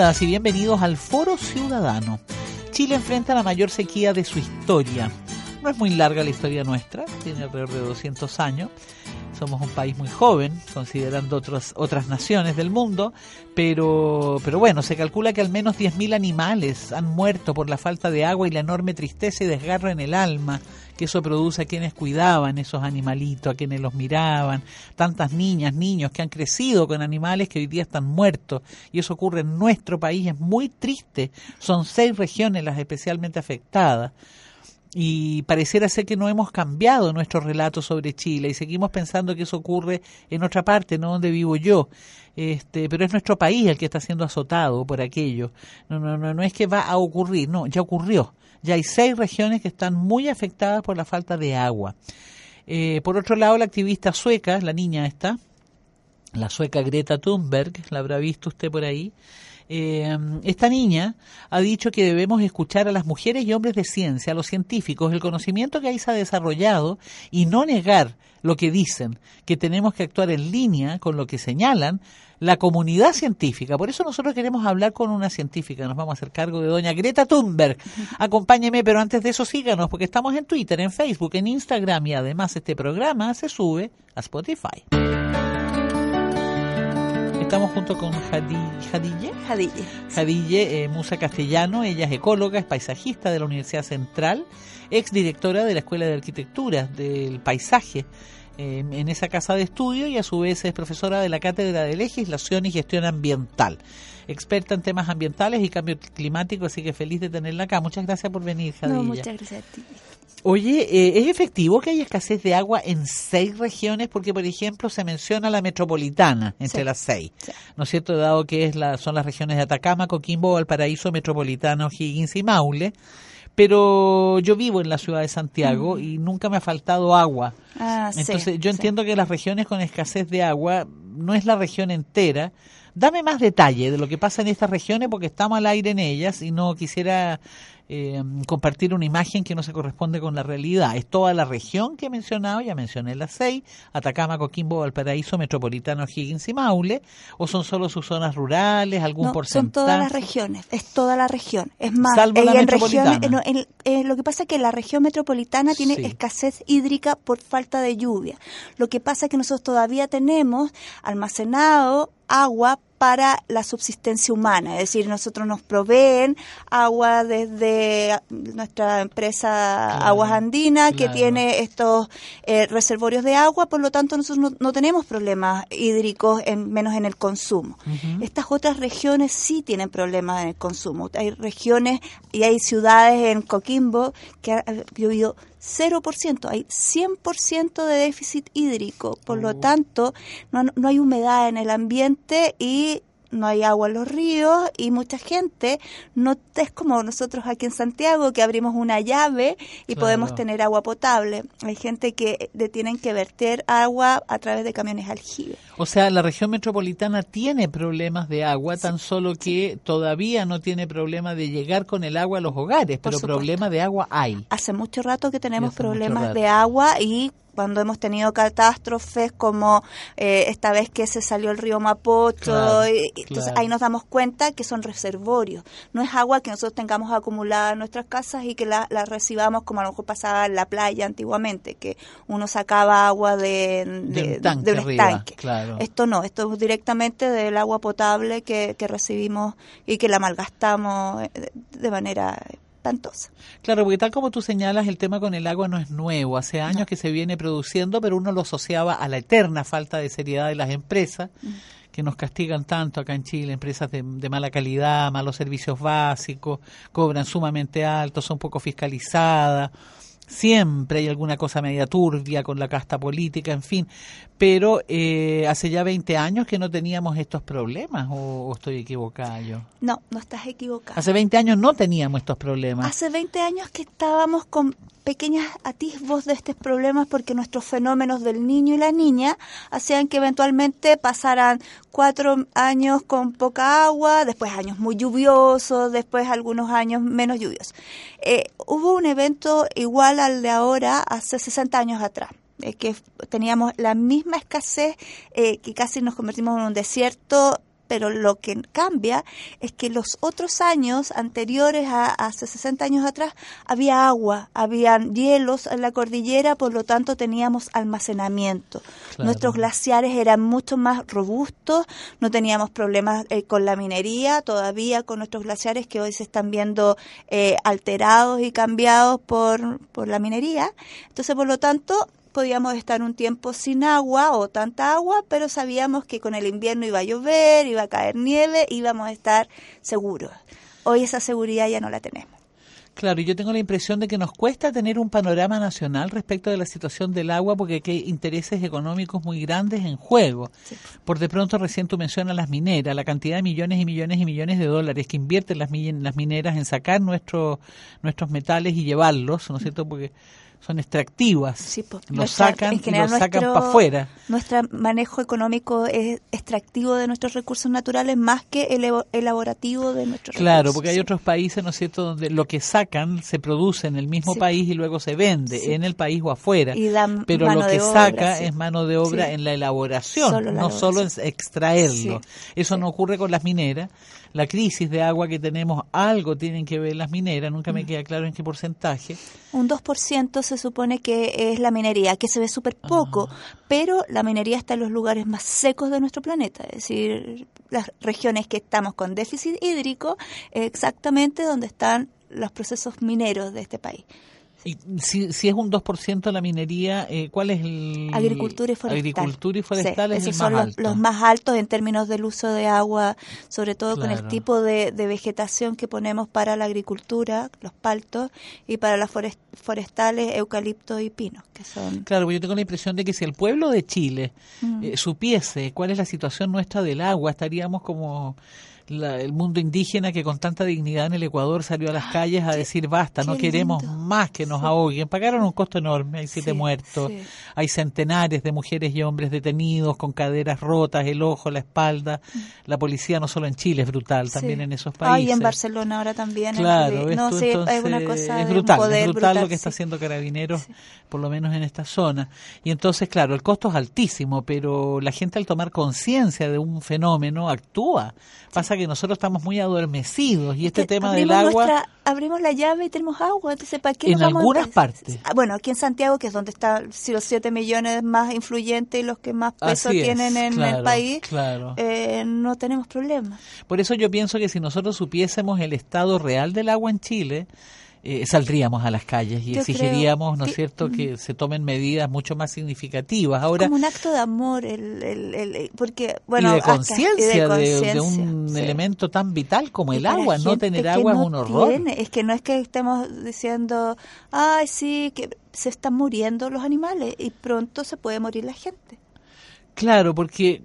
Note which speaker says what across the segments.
Speaker 1: Bienvenidas y bienvenidos al Foro Ciudadano. Chile enfrenta la mayor sequía de su historia. No es muy larga la historia nuestra, tiene alrededor de 200 años. Somos un país muy joven, considerando otras otras naciones del mundo, pero, pero bueno, se calcula que al menos 10.000 animales han muerto por la falta de agua y la enorme tristeza y desgarro en el alma que eso produce a quienes cuidaban esos animalitos, a quienes los miraban, tantas niñas, niños que han crecido con animales que hoy día están muertos, y eso ocurre en nuestro país, es muy triste, son seis regiones las especialmente afectadas y pareciera ser que no hemos cambiado nuestro relato sobre Chile y seguimos pensando que eso ocurre en otra parte, no donde vivo yo. Este, pero es nuestro país el que está siendo azotado por aquello. No, no, no, no es que va a ocurrir, no, ya ocurrió. Ya hay seis regiones que están muy afectadas por la falta de agua. Eh, por otro lado, la activista sueca, la niña esta, la sueca Greta Thunberg, la habrá visto usted por ahí, eh, esta niña ha dicho que debemos escuchar a las mujeres y hombres de ciencia, a los científicos, el conocimiento que ahí se ha desarrollado y no negar lo que dicen, que tenemos que actuar en línea con lo que señalan la comunidad científica. Por eso nosotros queremos hablar con una científica. Nos vamos a hacer cargo de doña Greta Thunberg. Acompáñeme, pero antes de eso síganos, porque estamos en Twitter, en Facebook, en Instagram y además este programa se sube a Spotify. Estamos junto con Jadille.
Speaker 2: Jadille.
Speaker 1: Jadille, eh, Musa Castellano. Ella es ecóloga, es paisajista de la Universidad Central, ex directora de la Escuela de Arquitectura del Paisaje eh, en esa casa de estudio y a su vez es profesora de la Cátedra de Legislación y Gestión Ambiental. Experta en temas ambientales y cambio climático, así que feliz de tenerla acá. Muchas gracias por venir, Jadilla.
Speaker 2: No, muchas gracias a ti.
Speaker 1: Oye, eh, ¿es efectivo que hay escasez de agua en seis regiones? Porque, por ejemplo, se menciona la metropolitana entre
Speaker 2: Sí,
Speaker 1: las seis,
Speaker 2: sí.
Speaker 1: ¿no es cierto? Dado que es la, son las regiones de Atacama, Coquimbo, Valparaíso, Metropolitano, Higgins y Maule. Pero yo vivo en la ciudad de Santiago y nunca me ha faltado agua.
Speaker 2: Ah, sí,
Speaker 1: Entonces, yo
Speaker 2: sí.
Speaker 1: entiendo que las regiones con escasez de agua no es la región entera. Dame más detalle de lo que pasa en estas regiones porque estamos al aire en ellas y no quisiera eh, compartir una imagen que no se corresponde con la realidad. Es toda la región que he mencionado, ya mencioné las seis, Atacama, Coquimbo, Valparaíso, Metropolitano, Higgins y Maule, o son solo sus zonas rurales, algún
Speaker 2: No,
Speaker 1: porcentaje.
Speaker 2: son todas las regiones, es toda la región. Es más,
Speaker 1: Salvo la
Speaker 2: en
Speaker 1: metropolitana.
Speaker 2: regiones, no, en- lo que pasa es que la región metropolitana tiene
Speaker 1: Sí.
Speaker 2: escasez hídrica por falta de lluvia. Lo que pasa es que nosotros todavía tenemos almacenado agua para la subsistencia humana, es decir, nosotros nos proveen agua desde nuestra empresa
Speaker 1: Claro,
Speaker 2: Aguas Andinas, que tiene estos eh, reservorios de agua, por lo tanto nosotros no, no tenemos problemas hídricos, en, menos en el consumo. Estas otras regiones sí tienen problemas en el consumo. Hay regiones y hay ciudades en Coquimbo que ha llovido 0%, hay 100% de déficit hídrico, por lo tanto no, no hay humedad en el ambiente y no hay agua en los ríos y mucha gente no es como nosotros aquí en Santiago que abrimos una llave y
Speaker 1: Claro.
Speaker 2: podemos tener agua potable. Hay gente que le tienen que verter agua a través de camiones aljibe.
Speaker 1: O sea, la región metropolitana tiene problemas de agua, tan solo que todavía no tiene problema de llegar con el agua a los hogares,
Speaker 2: Por
Speaker 1: pero
Speaker 2: supuesto.
Speaker 1: problema de agua hay.
Speaker 2: Hace mucho rato que tenemos problemas de agua y cuando hemos tenido catástrofes como eh, esta vez que se salió el río Mapocho, entonces ahí nos damos cuenta que son reservorios, no es agua que nosotros tengamos acumulada en nuestras casas y que la, recibamos como a lo mejor pasaba en la playa antiguamente, que uno sacaba agua de, de, un estanque. Esto no, esto es directamente del agua potable que, que recibimos y que la malgastamos eh, de manera espantosa.
Speaker 1: Claro, porque tal como tú señalas, el tema con el agua no es nuevo. Hace años que se viene produciendo, pero uno lo asociaba a la eterna falta de seriedad de las empresas. Mm. que nos castigan tanto acá en Chile, empresas de, de, mala calidad, malos servicios básicos, cobran sumamente alto, son poco fiscalizadas, siempre hay alguna cosa media turbia con la casta política, en fin, pero eh, hace ya 20 años que no teníamos estos problemas, ¿o, estoy equivocada yo?
Speaker 2: No, no estás equivocada.
Speaker 1: Hace 20 años no teníamos estos problemas.
Speaker 2: Hace 20 años que estábamos con pequeñas atisbos de estos problemas porque nuestros fenómenos del niño y la niña hacían que eventualmente pasaran cuatro años con poca agua, después años muy lluviosos, después algunos años menos lluviosos. Eh, hubo un evento igual al de ahora hace 60 años atrás que teníamos la misma escasez, eh, que casi nos convertimos en un desierto pero lo que cambia es que los otros años anteriores a, hace 60 años atrás había agua, habían hielos en la cordillera, por lo tanto teníamos almacenamiento. Nuestros glaciares eran mucho más robustos, no teníamos problemas eh, con la minería, todavía con nuestros glaciares que hoy se están viendo eh, alterados y cambiados por, por la minería. Entonces, por lo tanto, podíamos estar un tiempo sin agua o tanta agua, pero sabíamos que con el invierno iba a llover, iba a caer nieve, íbamos a estar seguros. Hoy esa seguridad ya no la tenemos.
Speaker 1: Claro, y yo tengo la impresión de que nos cuesta tener un panorama nacional respecto de la situación del agua porque hay intereses económicos muy grandes en juego. Por de pronto recién tú mencionas las mineras, la cantidad de millones y millones y millones de dólares que invierten las, las mineras en sacar nuestros nuestros metales y llevarlos, ¿no es cierto? Porque son extractivas. Sí, los sacan y sacan para afuera.
Speaker 2: Nuestro manejo económico es extractivo de nuestros recursos naturales más que el elaborativo de nuestros
Speaker 1: claro, porque hay otros países, ¿no es cierto?, donde lo que sacan se produce en el mismo país y luego se vende en el país o afuera. Pero lo que saca es mano de obra en la elaboración, no solo en extraerlo. Eso no ocurre con las mineras la crisis de agua que tenemos, algo tienen que ver las mineras, nunca me mm. queda claro en qué porcentaje.
Speaker 2: Un 2% se supone que es la minería, que se ve súper poco, ah. pero la minería está en los lugares más secos de nuestro planeta, es decir, las regiones que estamos con déficit hídrico, exactamente donde están los procesos mineros de este país.
Speaker 1: Y si, si es un 2% la minería, eh, ¿cuál es el...?
Speaker 2: Agricultura y forestal.
Speaker 1: Agricultura y forestal es el
Speaker 2: son
Speaker 1: más
Speaker 2: los, alto. los, más altos en términos del uso de agua, sobre todo con el tipo de, vegetación que ponemos para la agricultura, los paltos, y para las forestales, eucalipto y pino, que son...
Speaker 1: Claro, yo tengo la impresión de que si el pueblo de Chile mm. eh, supiese cuál es la situación nuestra del agua, estaríamos como el mundo indígena que con tanta dignidad en el Ecuador salió a las calles a decir basta, no queremos más que nos ahoguen. Pagaron un costo enorme, hay siete muertos, hay centenares de mujeres y hombres detenidos con caderas rotas, el ojo, la espalda. Mm. La policía no solo en Chile es brutal, también en esos países.
Speaker 2: y en Barcelona ahora también.
Speaker 1: Claro, no, es brutal, es brutal, lo que está haciendo Carabineros, por lo menos en esta zona. Y entonces, claro, el costo es altísimo, pero la gente al tomar conciencia de un fenómeno actúa. Pasa que nosotros estamos muy adormecidos y este tema del agua...
Speaker 2: abrimos la llave y tenemos agua, entonces ¿para qué
Speaker 1: En algunas partes.
Speaker 2: Bueno, aquí en Santiago, que es donde están si los 7 millones más influyentes y los que más peso tienen en el país, eh, no tenemos problemas.
Speaker 1: Por eso yo pienso que si nosotros supiésemos el estado real del agua en Chile, eh, saldríamos a las calles y exigiríamos, ¿no es cierto?, que se tomen medidas mucho más significativas. Ahora,
Speaker 2: como un acto de amor, el, el, porque, bueno,
Speaker 1: y de conciencia de, un elemento tan vital como el agua. No tener agua es un horror.
Speaker 2: es que no es que estemos diciendo, ay, sí, que se están muriendo los animales y pronto se puede morir la gente.
Speaker 1: Claro, porque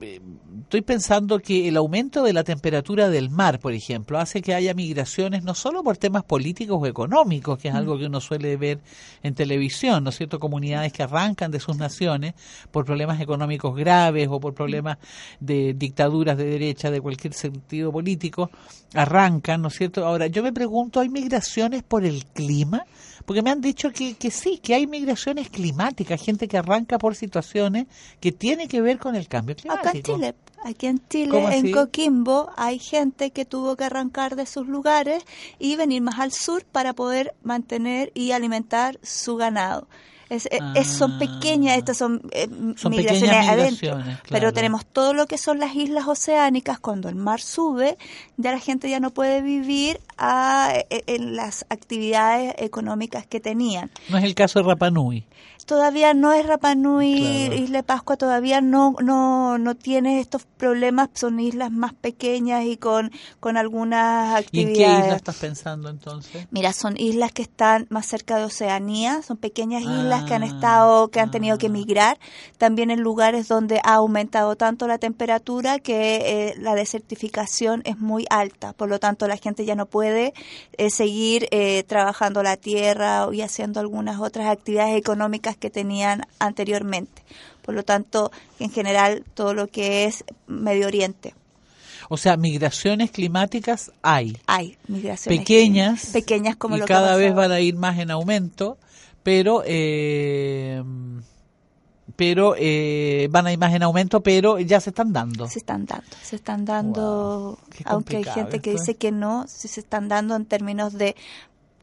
Speaker 1: eh, estoy pensando que el aumento de la temperatura del mar, por ejemplo, hace que haya migraciones no solo por temas políticos o económicos, que es algo que uno suele ver en televisión, ¿no es cierto? Comunidades que arrancan de sus naciones por problemas económicos graves o por problemas de dictaduras de derecha, de cualquier sentido político, arrancan, ¿no es cierto? Ahora, yo me pregunto, ¿hay migraciones por el clima? Porque me han dicho que, que sí, que hay migraciones climáticas, gente que arranca por situaciones que tienen que ver con el cambio climático.
Speaker 2: Acá en Chile, aquí en Chile, en Coquimbo, hay gente que tuvo que arrancar de sus lugares y venir más al sur para poder mantener y alimentar su ganado. Es, eh, son ah. pequeñas, estas son, eh, migraciones, adentro, pero tenemos todo lo que son las islas oceánicas, cuando el mar sube, ya la gente ya no puede vivir a, e, en las actividades económicas que tenían.
Speaker 1: No es el caso de Rapanui
Speaker 2: todavía no es Rapanui, Isla Pascua todavía no, no, no tiene estos problemas, son islas más pequeñas y con, con algunas actividades.
Speaker 1: ¿Y en qué islas estás pensando entonces?
Speaker 2: Mira, son islas que están más cerca de Oceanía, son pequeñas islas que han ah, estado, que han tenido que ah. migrar, también en lugares donde ha aumentado tanto la temperatura que eh, la desertificación es muy alta, por lo tanto la gente ya no puede eh, seguir eh, trabajando la tierra y haciendo algunas otras actividades económicas que tenían anteriormente. Por lo tanto, en general, todo lo que es Medio Oriente.
Speaker 1: O sea, migraciones climáticas hay.
Speaker 2: Hay migraciones
Speaker 1: pequeñas,
Speaker 2: pequeñas como
Speaker 1: y cada vez van a ir más en aumento, pero eh, pero eh, van a ir más en aumento, pero ya se están dando.
Speaker 2: Se están dando, se están dando, aunque hay gente que dice que no, si se están dando en términos de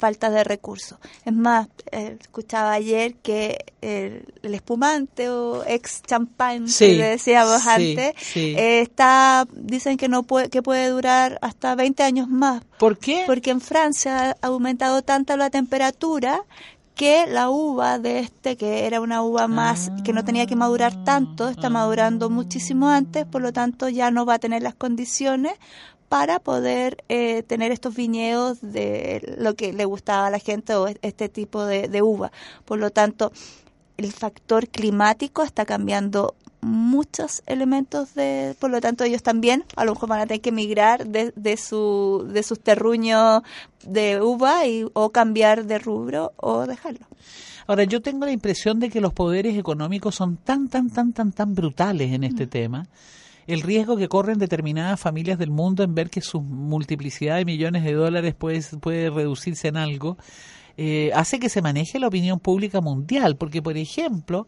Speaker 2: falta de recursos. Es más, eh, escuchaba ayer que el, espumante o ex champán que decíamos antes eh, está dicen que no puede que puede durar hasta 20 años más.
Speaker 1: ¿Por qué?
Speaker 2: Porque en Francia ha aumentado tanto la temperatura que la uva de este, que era una uva más que no tenía que madurar tanto, está madurando muchísimo antes, por lo tanto ya no va a tener las condiciones para poder eh, tener estos viñedos de lo que le gustaba a la gente o este tipo de, uva. Por lo tanto, el factor climático está cambiando muchos elementos de por lo tanto ellos también a lo mejor van a tener que migrar de, de su de sus terruños de uva y o cambiar de rubro o dejarlo
Speaker 1: Ahora, yo tengo la impresión de que los poderes económicos son tan, tan, tan, tan, tan brutales en este mm. tema el riesgo que corren determinadas familias del mundo en ver que su multiplicidad de millones de dólares puede, puede reducirse en algo, eh, hace que se maneje la opinión pública mundial, porque por ejemplo,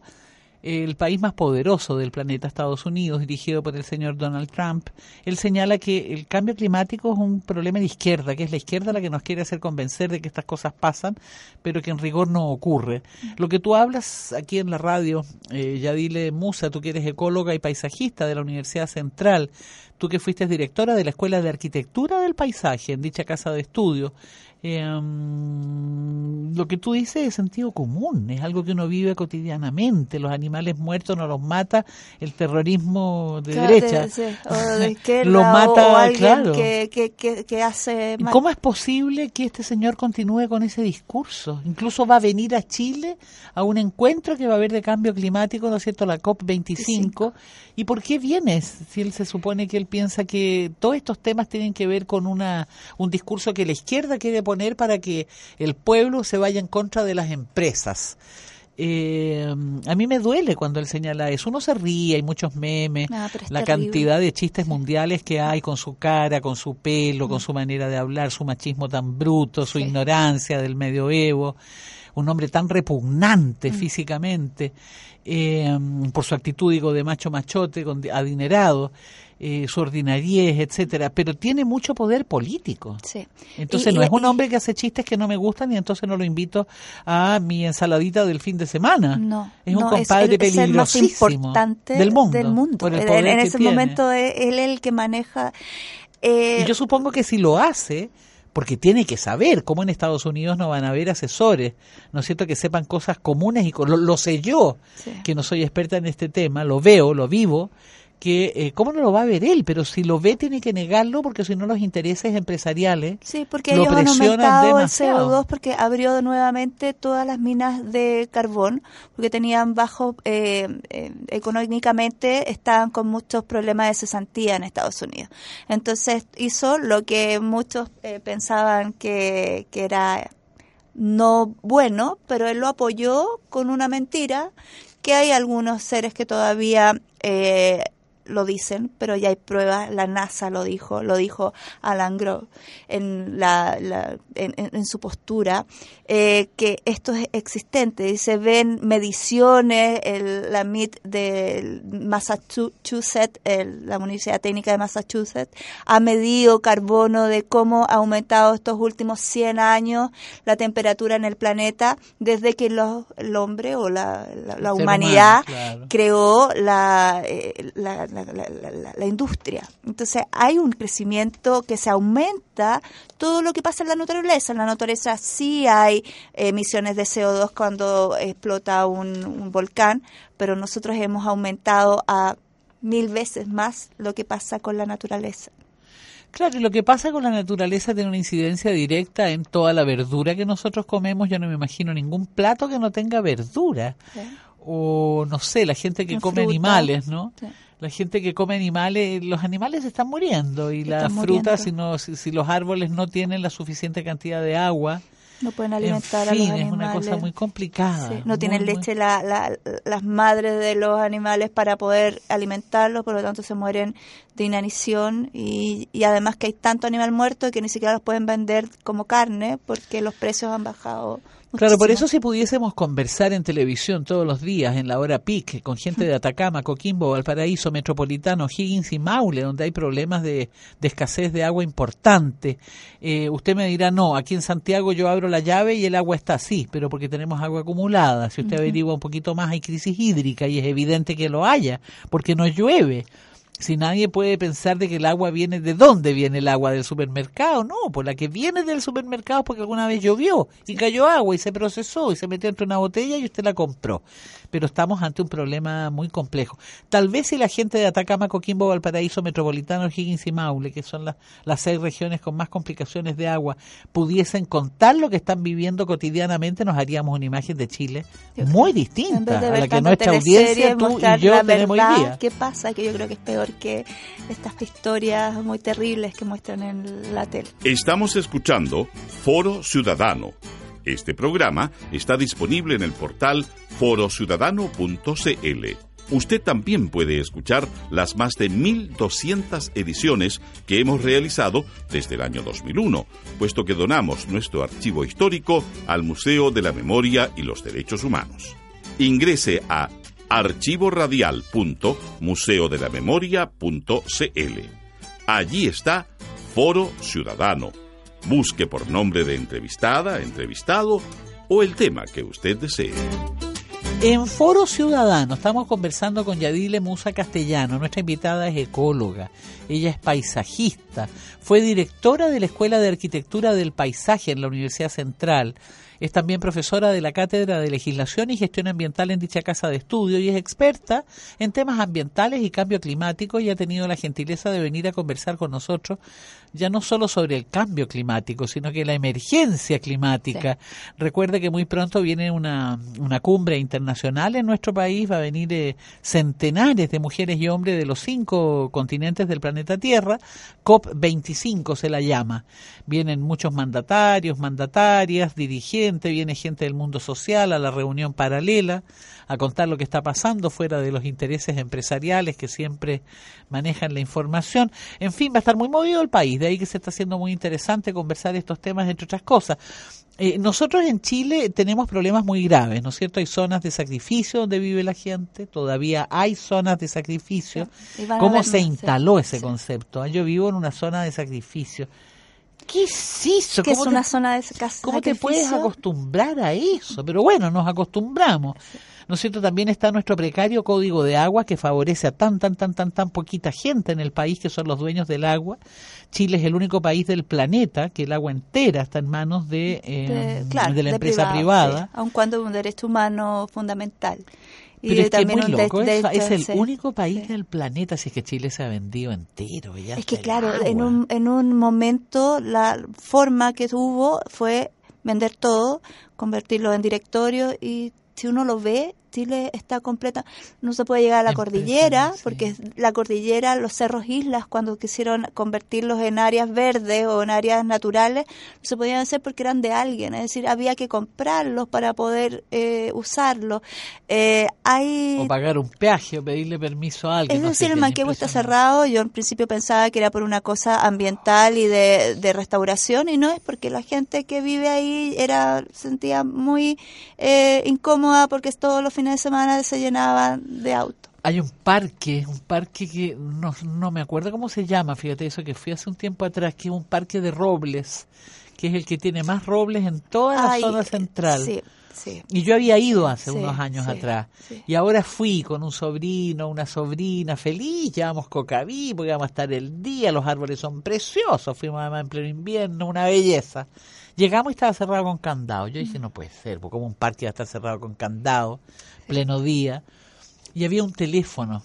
Speaker 1: el país más poderoso del planeta, Estados Unidos, dirigido por el señor Donald Trump, él señala que el cambio climático es un problema de izquierda, que es la izquierda la que nos quiere hacer convencer de que estas cosas pasan, pero que en rigor no ocurre. Lo que tú hablas aquí en la radio, eh, Yadile Musa, tú que eres ecóloga y paisajista de la Universidad Central, tú que fuiste directora de la Escuela de Arquitectura del Paisaje en dicha casa de estudio, eh, lo que tú dices es sentido común, es algo que uno vive cotidianamente. Los animales muertos no los mata el terrorismo de derecha. lo mata, claro.
Speaker 2: Que, hace
Speaker 1: ¿Cómo es posible que este señor continúe con ese discurso? Incluso va a venir a Chile a un encuentro que va a haber de cambio climático, ¿no es cierto? La COP25. ¿Y por qué viene? Si él se supone que él piensa que todos estos temas tienen que ver con una un discurso que la izquierda quiere poner para que el pueblo se vaya en contra de las empresas. Eh, a mí me duele cuando él señala eso. Uno se ríe, hay muchos memes, la cantidad de chistes mundiales que hay con su cara, con su pelo, con mm. su manera de hablar, su machismo tan bruto, su ignorancia del medioevo, un hombre tan repugnante mm. físicamente, eh, por su actitud, digo, de macho machote, adinerado eh, su ordinariez, etcétera, pero tiene mucho poder político.
Speaker 2: Sí.
Speaker 1: Entonces no es un hombre que hace chistes que no me gustan y entonces no lo invito a mi ensaladita del fin de semana.
Speaker 2: No.
Speaker 1: Es un compadre
Speaker 2: es
Speaker 1: el, más
Speaker 2: importante del mundo. en, ese momento él es el que maneja.
Speaker 1: Eh, y yo supongo que si lo hace, porque tiene que saber cómo en Estados Unidos no van a haber asesores, ¿no es cierto? Que sepan cosas comunes y lo, sé yo, que no soy experta en este tema, lo veo, lo vivo, que eh, cómo no lo va a ver él, pero si lo ve tiene que negarlo porque si no los intereses empresariales
Speaker 2: sí, porque ellos han aumentado el CO2 porque abrió nuevamente todas las minas de carbón porque tenían bajo eh, eh, económicamente estaban con muchos problemas de cesantía en Estados Unidos. Entonces hizo lo que muchos pensaban que, que era no bueno, pero él lo apoyó con una mentira que hay algunos seres que todavía eh, lo dicen, pero ya hay pruebas, la NASA lo dijo, lo dijo Alan Grove en, la, en, su postura, eh, que esto es existente. Y se ven mediciones, el, la MIT de Massachusetts, la Universidad Técnica de Massachusetts, ha medido carbono de cómo ha aumentado estos últimos 100 años la temperatura en el planeta desde que el hombre o la, humanidad creó la, eh, la, la, industria. Entonces hay un crecimiento que se aumenta todo lo que pasa en la naturaleza. En la naturaleza sí hay emisiones de CO2 cuando explota un volcán, pero nosotros hemos aumentado a mil veces más lo que pasa con la naturaleza.
Speaker 1: Claro, y lo que pasa con la naturaleza tiene una incidencia directa en toda la verdura que nosotros comemos. Yo no me imagino ningún plato que no tenga verdura. O no sé, la gente que come animales, ¿no? La gente que come animales, los animales están muriendo y las frutas, si, no, si los árboles no tienen la suficiente cantidad de agua,
Speaker 2: no pueden alimentar a los animales.
Speaker 1: Es una cosa muy complicada.
Speaker 2: no tienen leche las madres de los animales para poder alimentarlos, por lo tanto se mueren de inanición y, y además que hay tanto animal muerto que ni siquiera los pueden vender como carne porque los precios han bajado
Speaker 1: Claro, por eso si pudiésemos conversar en televisión todos los días, en la hora peak, con gente de Atacama, Coquimbo, Valparaíso, Metropolitano, Higgins y Maule, donde hay problemas de, escasez de agua importante, eh, usted me dirá, no, aquí en Santiago yo abro la llave y el agua está así, pero porque tenemos agua acumulada. Si usted averigua un poquito más, hay crisis hídrica y es evidente que lo haya, porque no llueve si nadie puede pensar de que el agua viene de dónde viene el agua del supermercado, no, por la que viene del supermercado porque alguna vez llovió y cayó agua y se procesó y se metió entre una botella y usted la compró. Pero estamos ante un problema muy complejo. Tal vez si la gente de Atacama, Coquimbo, Valparaíso, Metropolitano, Higgins y Maule, que son las, las seis regiones con más complicaciones de agua, pudiesen contar lo que están viviendo cotidianamente, nos haríamos una imagen de Chile muy distinta a la que nuestra audiencia, tú y yo tenemos hoy día.
Speaker 2: ¿Qué pasa? Que yo creo que es peor que estas historias muy terribles que muestran en la tele.
Speaker 3: Estamos escuchando Foro Ciudadano. Este programa está disponible en el portal forociudadano.cl. Usted también puede escuchar las más de 1.200 ediciones que hemos realizado desde el año 2001, puesto que donamos nuestro archivo histórico al Museo de la Memoria y los Derechos Humanos. Ingrese a archivoradial.museodelamemoria.cl. Allí está Foro Ciudadano. Busque por nombre de entrevistada, entrevistado o el tema que usted desee.
Speaker 1: En Foro Ciudadano estamos conversando con Yadile Musa Castellano. Nuestra invitada es ecóloga, ella es paisajista, fue directora de la Escuela de Arquitectura del Paisaje en la Universidad Central es también profesora de la Cátedra de Legislación y Gestión Ambiental en dicha casa de estudio y es experta en temas ambientales y cambio climático y ha tenido la gentileza de venir a conversar con nosotros ya no solo sobre el cambio climático, sino que la emergencia climática. Recuerde que muy pronto viene una, una cumbre internacional en nuestro país, va a venir eh, centenares de mujeres y hombres de los cinco continentes del planeta Tierra, COP25 se la llama. Vienen muchos mandatarios, mandatarias, dirigentes, viene gente del mundo social a la reunión paralela a contar lo que está pasando fuera de los intereses empresariales que siempre manejan la información. En fin, va a estar muy movido el país, de ahí que se está haciendo muy interesante conversar estos temas, entre otras cosas. Eh, nosotros en Chile tenemos problemas muy graves, ¿no es cierto? Hay zonas de sacrificio donde vive la gente, todavía hay zonas de sacrificio. ¿Cómo se instaló ese concepto? Ah, yo vivo en una zona de sacrificio. ¿Qué es eso?
Speaker 2: ¿Qué es una zona de casa?
Speaker 1: ¿Cómo te puedes acostumbrar a eso? Pero bueno, nos acostumbramos. ¿No es cierto? También está nuestro precario código de agua que favorece a tan, tan, tan, tan, tan poquita gente en el país que son los dueños del agua. Chile es el único país del planeta que el agua entera está en manos de, eh, de, la empresa privada.
Speaker 2: aun cuando es un derecho humano fundamental.
Speaker 1: Pero es que muy loco, es, el único país del planeta, si es que Chile se ha vendido entero.
Speaker 2: es que claro, en un, en un momento la forma que hubo fue vender todo, convertirlo en directorio y si uno lo ve, Chile está completa, no se puede llegar a la cordillera, porque la cordillera, los cerros islas, cuando quisieron convertirlos en áreas verdes o en áreas naturales, no se podían hacer porque eran de alguien, es decir, había que comprarlos para poder eh, usarlos.
Speaker 1: Eh, hay... O pagar un peaje o pedirle permiso a alguien.
Speaker 2: Es decir, el Manquehue está cerrado, yo en principio pensaba que era por una cosa ambiental y de, de restauración, y no es porque la gente que vive ahí era sentía muy eh, incómoda porque todos los fines de semana se llenaban de autos.
Speaker 1: Hay un parque, un parque que no, no me acuerdo cómo se llama, fíjate eso que fui hace un tiempo atrás, que es un parque de robles, que es el que tiene más robles en toda la zona central. Sí. Sí. Y yo había ido hace unos años atrás. Y ahora fui con un sobrino, una sobrina feliz, llevamos cocaví, porque íbamos a estar el día, los árboles son preciosos, fuimos además en pleno invierno, una belleza. Llegamos y estaba cerrado con candado. Yo dije, no puede ser, porque como un parque va a estar cerrado con candado, pleno día. Y había un teléfono.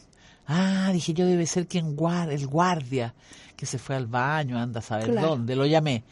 Speaker 1: Ah, dije yo, debe ser quien guarda, el guardia, que se fue al baño, anda a saber dónde. Lo llamé.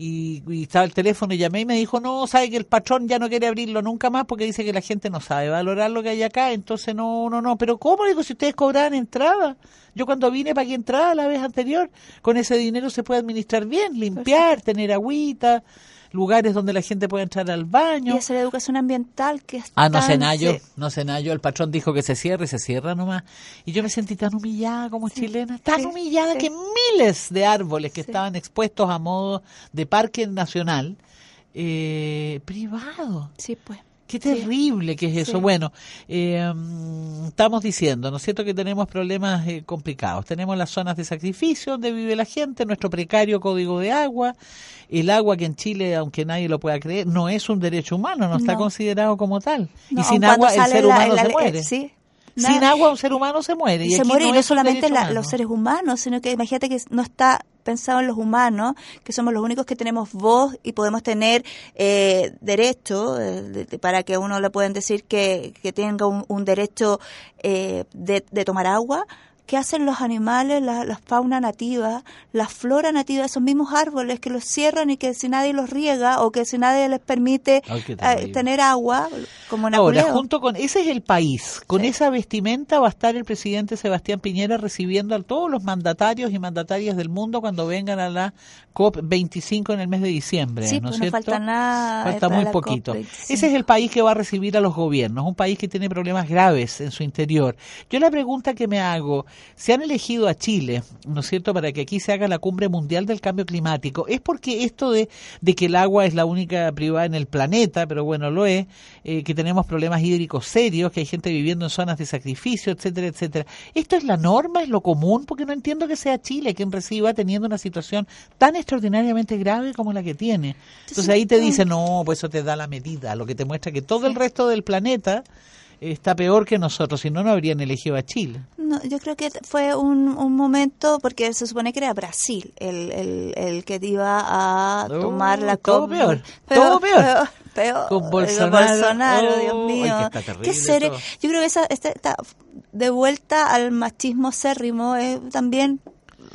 Speaker 1: Y, estaba el teléfono y llamé y me dijo, no, sabe que el patrón ya no quiere abrirlo nunca más porque dice que la gente no sabe valorar lo que hay acá, entonces no, no, no. Pero ¿cómo? Digo, si ustedes cobraban entrada. Yo cuando vine pagué entrada la vez anterior. Con ese dinero se puede administrar bien, limpiar, tener agüita lugares donde la gente puede entrar al baño.
Speaker 2: Y hacer educación ambiental que es
Speaker 1: Ah, no sé yo, no sé yo. El patrón dijo que se cierre, se cierra nomás. Y yo me sentí tan humillada como chilena, tan humillada que miles de árboles que estaban expuestos a modo de parque nacional eh, privado.
Speaker 2: Sí, pues.
Speaker 1: Qué terrible que es eso. Bueno, eh, estamos diciendo, ¿no es cierto?, que tenemos problemas eh, complicados. Tenemos las zonas de sacrificio donde vive la gente, nuestro precario código de agua, el agua que en Chile, aunque nadie lo pueda creer, no es un derecho humano, no, está considerado como tal. y sin agua el ser humano se muere. sí. Sin agua un ser humano se muere.
Speaker 2: Y, se muere y no solamente los seres humanos, sino que imagínate que no está pensado en los humanos, que somos los únicos que tenemos voz y podemos tener eh, derecho, eh, para que uno le pueden decir que, que tenga un, derecho eh, de, de tomar agua, ¿Qué hacen los animales, la, fauna nativa, la flora nativa, esos mismos árboles que los cierran y que si nadie los riega o que si nadie les permite eh, tener agua, como en
Speaker 1: Ahora, junto con, ese es el país, con esa vestimenta va a estar el presidente Sebastián Piñera recibiendo a todos los mandatarios y mandatarias del mundo cuando vengan a la COP25 en el mes de diciembre.
Speaker 2: Sí,
Speaker 1: ¿no
Speaker 2: pues no falta nada.
Speaker 1: Falta muy poquito. Ese es el país que va a recibir a los gobiernos, un país que tiene problemas graves en su interior. Yo la pregunta que me hago, se han elegido a Chile, ¿no es cierto?, para que aquí se haga la cumbre mundial del cambio climático. Es porque esto de, de que el agua es la única privada en el planeta, pero bueno, lo es, eh, que tenemos problemas hídricos serios, que hay gente viviendo en zonas de sacrificio, etcétera, etcétera. ¿Esto es la norma, es lo común? Porque no entiendo que sea Chile quien reciba teniendo una situación tan extraordinariamente grave como la que tiene. Entonces ahí te dicen, no, pues eso te da la medida, lo que te muestra que todo el resto del planeta está peor que nosotros, si no, no habrían elegido a Chile.
Speaker 2: No, yo creo que fue un, un momento, porque se supone que era Brasil el, el, el que iba a tomar la
Speaker 1: Todo peor, todo peor.
Speaker 2: peor. Con Bolsonaro, Dios mío. Qué serio. Yo creo que esa, esta, esta, de vuelta al machismo cérrimo es también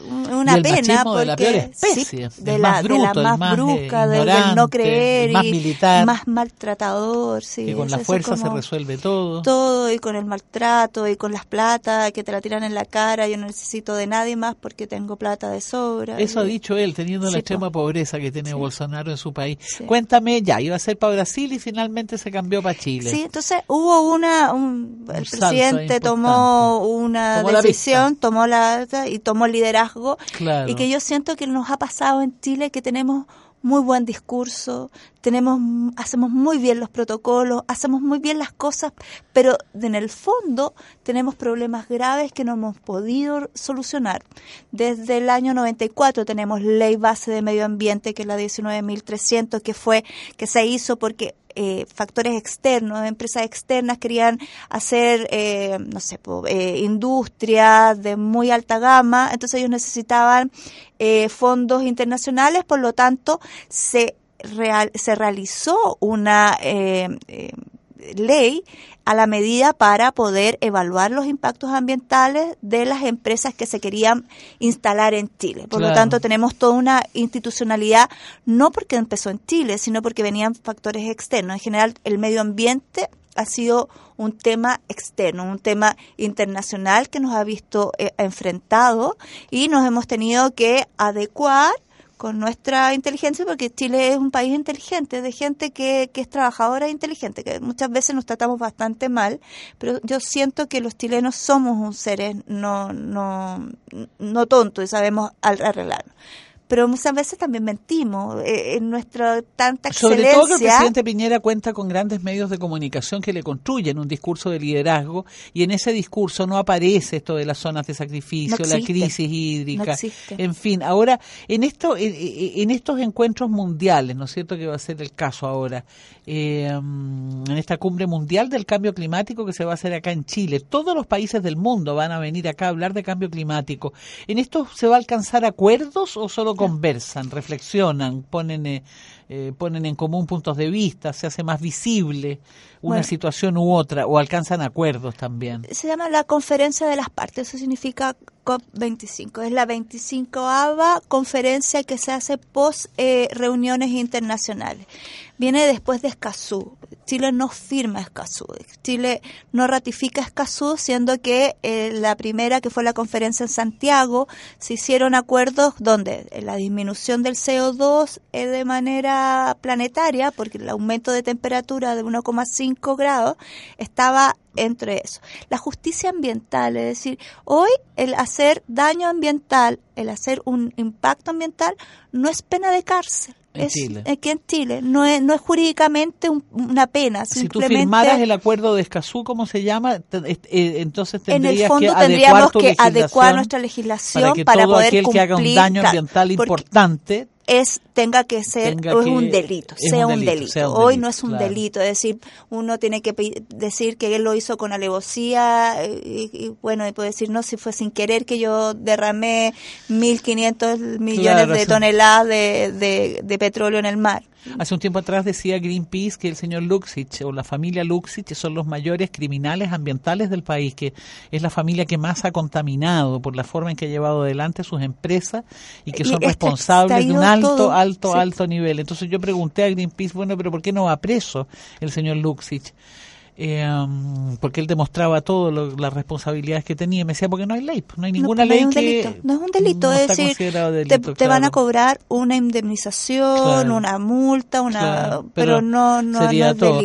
Speaker 2: una pena porque
Speaker 1: de la peor especie,
Speaker 2: de, la, más bruto, de la más, brusca, del, no creer
Speaker 1: más
Speaker 2: y
Speaker 1: militar,
Speaker 2: más maltratador, sí,
Speaker 1: que con la fuerza se resuelve todo.
Speaker 2: Todo y con el maltrato y con las plata que te la tiran en la cara, yo no necesito de nadie más porque tengo plata de sobra.
Speaker 1: Eso ha dicho él, teniendo la extrema pobreza que tiene Bolsonaro en su país. Cuéntame, ya, iba a ser para Brasil y finalmente se cambió para Chile.
Speaker 2: Sí, entonces hubo una, un, el presidente tomó una decisión, tomó la y tomó el liderazgo y que yo siento que nos ha pasado en Chile que tenemos muy buen discurso, tenemos, hacemos muy bien los protocolos, hacemos muy bien las cosas, pero en el fondo tenemos problemas graves que no hemos podido solucionar. Desde el año 94 tenemos ley base de medio ambiente, que es la 19.300, que fue, que se hizo porque eh, factores externos, empresas externas querían hacer, eh, no sé, eh, industria de muy alta gama, entonces ellos necesitaban eh, fondos internacionales, por lo tanto se, real, se realizó una ley a la medida para poder evaluar los impactos ambientales de las empresas que se querían instalar en Chile. Por lo tanto, tenemos toda una institucionalidad, no porque empezó en Chile, sino porque venían factores externos. En general, el medio ambiente ha sido un tema externo, un tema internacional que nos ha visto eh, enfrentado y nos hemos tenido que adecuar con nuestra inteligencia, porque Chile es un país inteligente, de gente que, que es trabajadora e inteligente, que muchas veces nos tratamos bastante mal, pero yo siento que los chilenos somos un seres no, no, no tontos y sabemos arreglarnos pero muchas veces también mentimos eh, en nuestra tanta excelencia.
Speaker 1: Sobre todo que el presidente Piñera cuenta con grandes medios de comunicación que le construyen un discurso de liderazgo y en ese discurso no aparece esto de las zonas de sacrificio, la crisis hídrica, en fin. Ahora, en esto, en, estos encuentros mundiales, ¿no es cierto que va a ser el caso ahora? Eh, en esta cumbre mundial del cambio climático que se va a hacer acá en Chile, todos los países del mundo van a venir acá a hablar de cambio climático. ¿En esto se va a alcanzar acuerdos o solo conversan, reflexionan, ponen, eh, eh, ponen en común puntos de vista, se hace más visible una situación u otra, o alcanzan acuerdos también.
Speaker 2: Se llama la conferencia de las partes, eso significa COP25. Es la 25ava conferencia que se hace post eh, reuniones internacionales. Viene después de Escazú. Chile no firma Escazú. Chile no ratifica Escazú, siendo que eh, la primera, que fue la conferencia en Santiago, se hicieron acuerdos donde la disminución del CO2 es de manera planetaria, porque el aumento de temperatura de 1,5 grados estaba entre eso. La justicia ambiental, es decir, hoy el hacer daño ambiental, el hacer un impacto ambiental, no es pena de cárcel.
Speaker 1: En Chile.
Speaker 2: Aquí en Chile. No es, no es jurídicamente una pena.
Speaker 1: Si tú firmaras el acuerdo de Escazú, ¿cómo se llama? Eh, entonces tendrías
Speaker 2: en el fondo
Speaker 1: que
Speaker 2: tendríamos que adecuar nuestra legislación para, que para todo aquel
Speaker 1: que haga un daño ambiental importante
Speaker 2: es tenga que ser un delito, sea un delito. Hoy no es un delito, es decir, uno tiene que decir que él lo hizo con alevosía eh, y, bueno, y puede decir, no, si fue sin querer que yo derramé 1.500 millones de toneladas de, de petróleo en el mar.
Speaker 1: Hace un tiempo atrás decía Greenpeace que el señor Luxich o la familia Luxich son los mayores criminales ambientales del país, que es la familia que más ha contaminado por la forma en que ha llevado adelante sus empresas y que son responsables de un alto, alto, alto nivel. Entonces yo pregunté a Greenpeace, bueno, pero ¿por qué no va preso el señor Luxich? Eh, porque él demostraba todas las responsabilidades que tenía. Me decía, porque no hay ley, no hay ninguna ley que...
Speaker 2: No es un delito, es decir, te, van a cobrar una indemnización, una multa, una pero, no, no, es delito.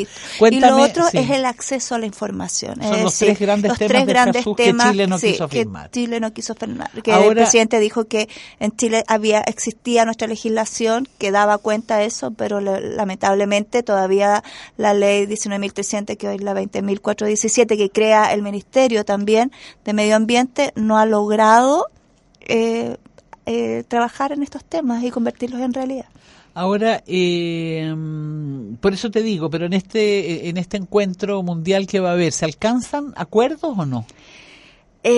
Speaker 2: y lo otro es el acceso a la información.
Speaker 1: Son los tres grandes temas, grandes que Chile no quiso
Speaker 2: firmar. Que Chile no quiso firmar. Que el presidente dijo que en Chile había existía nuestra legislación que daba cuenta de eso, pero lamentablemente todavía la ley 19.300 que hoy la 20.417 que crea el Ministerio también de Medio Ambiente, no ha logrado eh, eh, trabajar en estos temas y convertirlos en realidad.
Speaker 1: Ahora, eh, por eso te digo, pero en este en este encuentro mundial que va a haber, ¿se alcanzan acuerdos o no?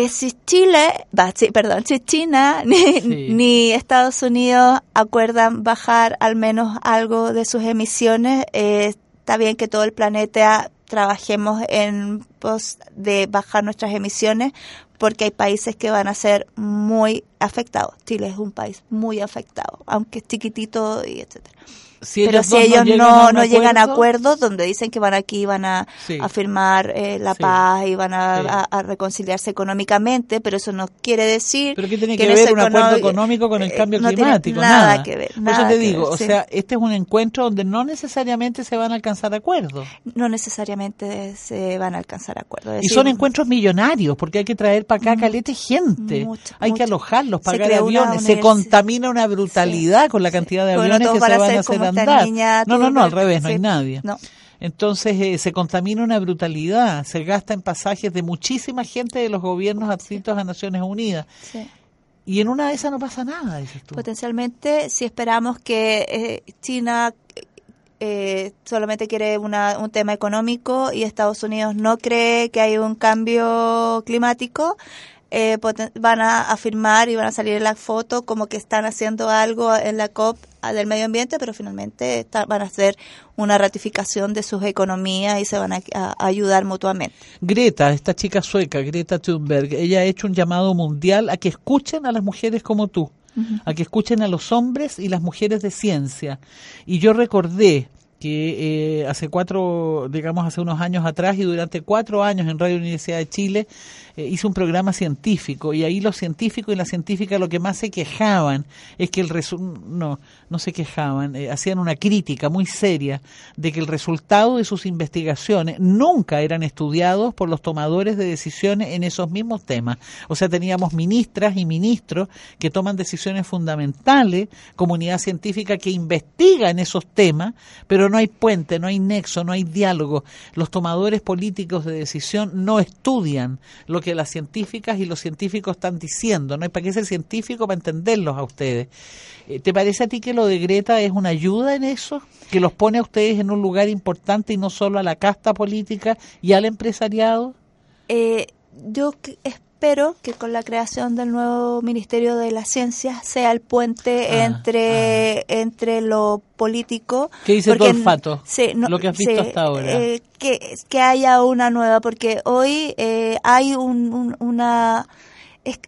Speaker 2: si Chile, perdón, si China ni, ni, Estados Unidos acuerdan bajar al menos algo de sus emisiones, está bien que todo el planeta trabajemos en pos de bajar nuestras emisiones porque hay países que van a ser muy afectados. Chile es un país muy afectado, aunque es chiquitito y etcétera pero si ellos no, no, llegan a acuerdos donde dicen que van aquí van a, firmar eh, la paz y van a, reconciliarse económicamente, pero eso no quiere decir
Speaker 1: pero qué tiene que, ver un acuerdo económico con el eh, cambio climático nada, que ver. Por eso te digo, o sea, este es un encuentro donde no necesariamente se van a alcanzar acuerdos.
Speaker 2: No necesariamente se van a alcanzar acuerdos.
Speaker 1: y son encuentros millonarios porque hay que traer para acá mm, calete gente, hay que alojarlos, pagar aviones, se contamina una brutalidad con la cantidad de aviones que se van a hacer no, no, no, al revés, no hay nadie. Entonces eh, se contamina una brutalidad, se gasta en pasajes de muchísima gente de los gobiernos adscritos a Naciones Unidas. Y en una de esas no pasa nada, dices tú.
Speaker 2: Potencialmente, si esperamos que eh, China eh, solamente quiere una, un tema económico y Estados Unidos no cree que hay un cambio climático, eh, van a afirmar y van a salir en la foto como que están haciendo algo en la COP del medio ambiente, pero finalmente van a hacer una ratificación de sus economías y se van a, ayudar mutuamente.
Speaker 1: Greta, esta chica sueca, Greta Thunberg, ella ha hecho un llamado mundial a que escuchen a las mujeres como tú, a que escuchen a los hombres y las mujeres de ciencia. Y yo recordé que eh, hace cuatro, digamos, hace unos años atrás y durante cuatro años en Radio Universidad de Chile eh, hizo un programa científico y ahí los científicos y las científicas lo que más se quejaban es que el no, no se quejaban, eh, hacían una crítica muy seria de que el resultado de sus investigaciones nunca eran estudiados por los tomadores de decisiones en esos mismos temas. O sea, teníamos ministras y ministros que toman decisiones fundamentales, comunidad científica que investiga en esos temas, pero no hay puente, no hay nexo, no hay diálogo. Los tomadores políticos de decisión no estudian lo que las científicas y los científicos están diciendo. No hay para qué ser científico para entenderlos a ustedes. Eh, ¿Te parece a ti que lo de Greta es una ayuda en eso? ¿Que los pone a ustedes en un lugar importante y no solo a la casta política y al empresariado?
Speaker 2: Eh, yo espero que con la creación del nuevo Ministerio de las Ciencias sea el puente ah, entre, ah. entre lo político.
Speaker 1: ¿Qué dice tu olfato? lo que has visto hasta ahora.
Speaker 2: Eh, que, que haya una nueva, porque hoy eh, hay un, una es,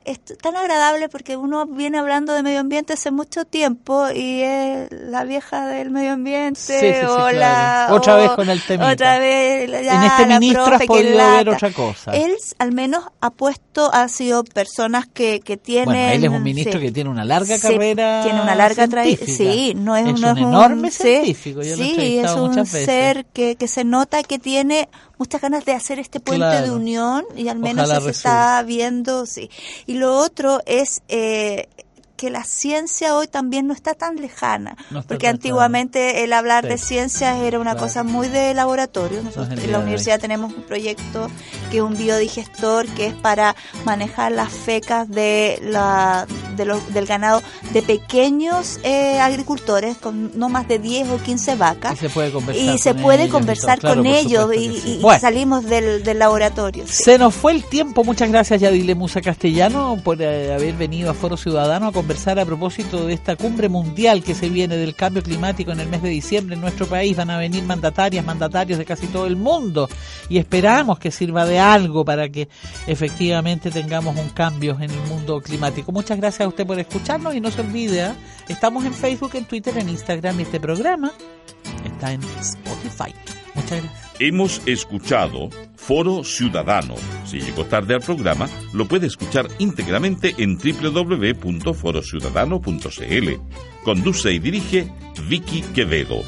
Speaker 2: tan agradable porque uno viene hablando de medio ambiente hace mucho tiempo y es la vieja del medio ambiente o la
Speaker 1: otra vez con el tema
Speaker 2: otra vez
Speaker 1: en este ministro podido ver otra cosa.
Speaker 2: Él al menos ha puesto ha sido personas que, que tienen bueno,
Speaker 1: él es un ministro que tiene una larga carrera
Speaker 2: tiene una larga trayectoria sí no es,
Speaker 1: un, enorme científico
Speaker 2: sí es un ser que, que se nota que tiene muchas ganas de hacer este puente de unión y al menos se está viendo, sí. Y lo otro es eh, que la ciencia hoy también no está tan lejana, porque antiguamente el hablar de ciencias era una cosa muy de laboratorio. Nosotros en la universidad tenemos un proyecto que es un biodigestor que es para manejar las fecas de la, de del ganado de pequeños eh, agricultores con no más de 10 o 15 vacas.
Speaker 1: Y se puede conversar
Speaker 2: y
Speaker 1: con
Speaker 2: se puede ellos, conversar con ellos y, salimos del, del laboratorio.
Speaker 1: Se nos fue el tiempo. Muchas gracias, Yadile Musa Castellano, por eh, haber venido a Foro Ciudadano a conversar a propósito de esta cumbre mundial que se viene del cambio climático en el mes de diciembre en nuestro país. Van a venir mandatarias, mandatarios de casi todo el mundo y esperamos que sirva de algo para que efectivamente tengamos un cambio en el mundo climático. Muchas a usted por escucharnos y no se olvide, ¿eh? estamos en Facebook, en Twitter, en Instagram y este programa está en Spotify. Muchas gracias.
Speaker 3: Hemos escuchado Foro Ciudadano. Si llegó tarde al programa, lo puede escuchar íntegramente en www.forociudadano.cl. Conduce y dirige Vicky Quevedo.